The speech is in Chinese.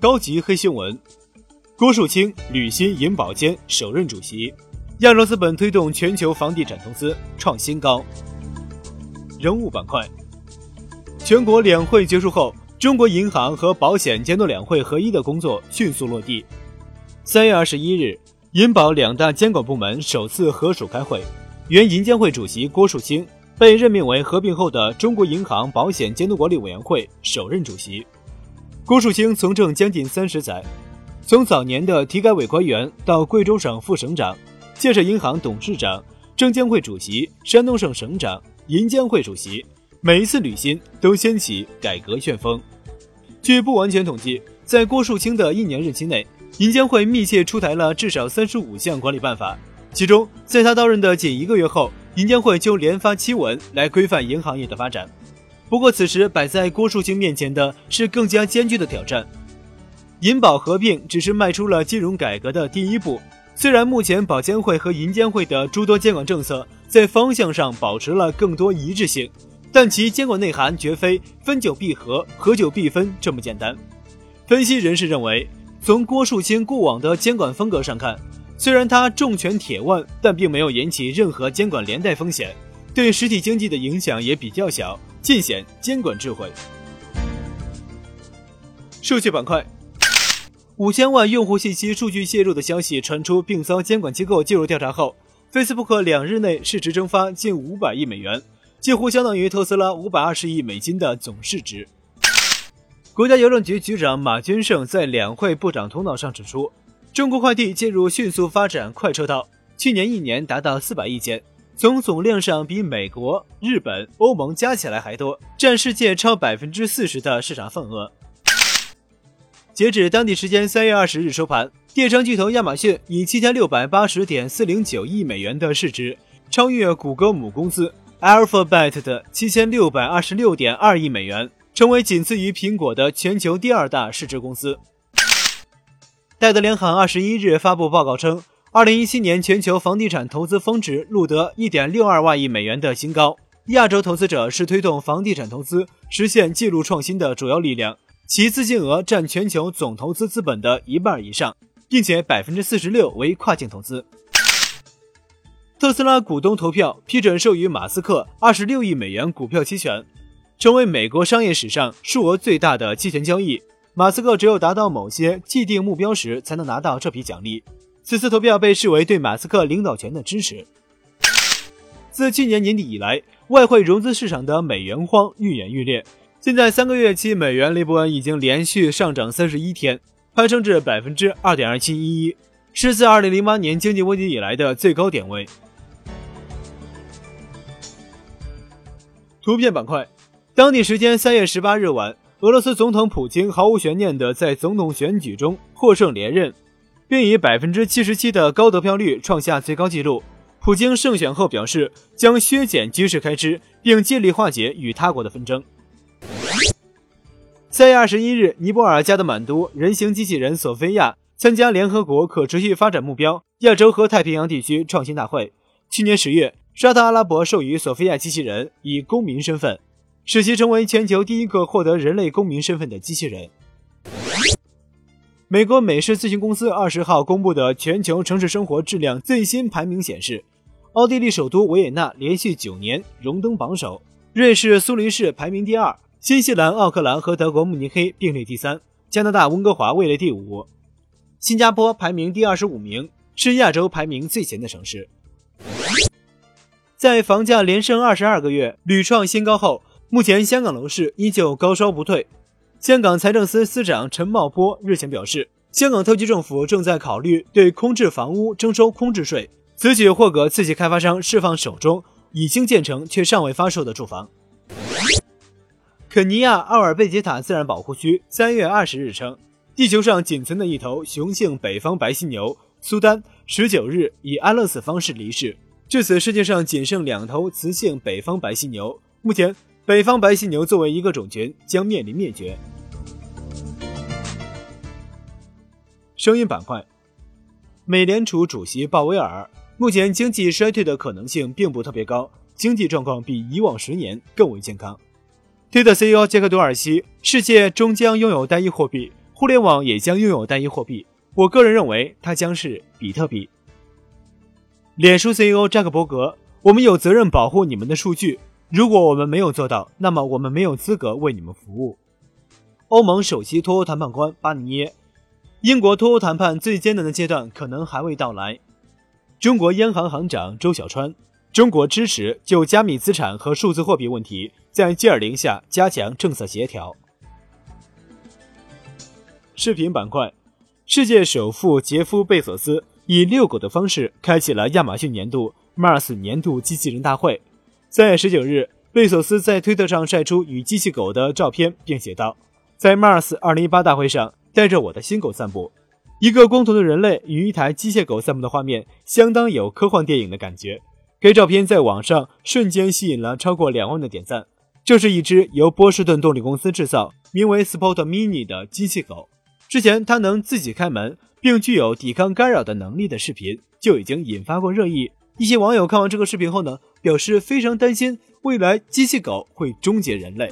高级黑新闻：郭树清履新银保监首任主席。亚洲资本推动全球房地产投资创新高。人物板块：全国两会结束后，中国银行和保险监督两会合一的工作迅速落地。三月二十一日，银保两大监管部门首次合署开会，原银监会主席郭树清被任命为合并后的中国银行保险监督管理委员会首任主席。郭树清从政将近三十载，从早年的体改委官员到贵州省副省长。建设银行董事长、证监会主席、山东省省长、银监会主席，每一次履新都掀起改革旋风。据不完全统计，在郭树清的一年任期内，银监会密切出台了至少三十五项管理办法。其中，在他到任的仅一个月后，银监会就连发七文来规范银行业的发展。不过，此时摆在郭树清面前的是更加艰巨的挑战。银保合并只是迈出了金融改革的第一步。虽然目前保监会和银监会的诸多监管政策在方向上保持了更多一致性，但其监管内涵绝非分久必合、合久必分这么简单。分析人士认为，从郭树清过往的监管风格上看，虽然他重拳铁腕，但并没有引起任何监管连带风险，对实体经济的影响也比较小，尽显监管智慧。数据板块。五千万用户信息数据泄露的消息传出，并遭监管机构介入调查后，Facebook 两日内市值蒸发近五百亿美元，几乎相当于特斯拉五百二十亿美金的总市值。国家邮政局局长马军胜在两会部长通道上指出，中国快递进入迅速发展快车道，去年一年达到四百亿件，从总量上比美国、日本、欧盟加起来还多，占世界超百分之四十的市场份额。截止当地时间三月二十日收盘，电商巨头亚马逊以七千六百八十点四零九亿美元的市值，超越谷歌母公司 Alphabet 的七千六百二十六点二亿美元，成为仅次于苹果的全球第二大市值公司。戴德联行二十一日发布报告称，二零一七年全球房地产投资峰值录得一点六二万亿美元的新高，亚洲投资者是推动房地产投资实现纪录创新的主要力量。其资金额占全球总投资资本的一半以上，并且百分之四十六为跨境投资。特斯拉股东投票批准授予马斯克二十六亿美元股票期权，成为美国商业史上数额最大的期权交易。马斯克只有达到某些既定目标时，才能拿到这笔奖励。此次投票被视为对马斯克领导权的支持。自去年年底以来，外汇融资市场的美元荒愈演愈烈。现在三个月期美元利波恩已经连续上涨三十一天，攀升至百分之二点二七一一，是自二零零八年经济危机以来的最高点位。图片板块，当地时间三月十八日晚，俄罗斯总统普京毫无悬念地在总统选举中获胜连任，并以百分之七十七的高得票率创下最高纪录。普京胜选后表示，将削减军事开支，并尽力化解与他国的纷争。三月二十一日，尼泊尔加德满都人形机器人索菲亚参加联合国可持续发展目标亚洲和太平洋地区创新大会。去年十月，沙特阿拉伯授予索菲亚机器人以公民身份，使其成为全球第一个获得人类公民身份的机器人。美国美式咨询公司二十号公布的全球城市生活质量最新排名显示，奥地利首都维也纳连续九年荣登榜首，瑞士苏黎世排名第二。新西兰奥克兰和德国慕尼黑并列第三，加拿大温哥华位列第五，新加坡排名第二十五名，是亚洲排名最前的城市。在房价连升二十二个月屡创新高后，目前香港楼市依旧高烧不退。香港财政司司长陈茂波日前表示，香港特区政府正在考虑对空置房屋征收空置税，此举或可刺激开发商释放手中已经建成却尚未发售的住房。肯尼亚奥尔贝吉塔自然保护区三月二十日称，地球上仅存的一头雄性北方白犀牛苏丹十九日以安乐死方式离世，至此世界上仅剩两头雌性北方白犀牛。目前，北方白犀牛作为一个种群将面临灭绝。声音板块，美联储主席鲍威尔目前经济衰退的可能性并不特别高，经济状况比以往十年更为健康。推特 CEO 杰克多尔西：世界终将拥有单一货币，互联网也将拥有单一货币。我个人认为，它将是比特币。脸书 CEO 扎克伯格，我们有责任保护你们的数据。如果我们没有做到，那么我们没有资格为你们服务。欧盟首席脱欧谈判官巴尼耶，英国脱欧谈判最艰难的阶段可能还未到来。中国央行行长周小川，中国支持就加密资产和数字货币问题在 G20 下加强政策协调。视频板块。世界首富杰夫·贝索斯以遛狗的方式开启了亚马逊年度 Mars 年度机器人大会。三月十九日，贝索斯在推特上晒出与机器狗的照片，并写道：“在 Mars 二零一八大会上，带着我的新狗散步。一个光头的人类与一台机械狗散步的画面，相当有科幻电影的感觉。”该照片在网上瞬间吸引了超过两万的点赞。这是一只由波士顿动力公司制造、名为 Spot Mini 的机器狗。之前它能自己开门，并具有抵抗干扰的能力的视频就已经引发过热议。一些网友看完这个视频后呢，表示非常担心未来机器狗会终结人类。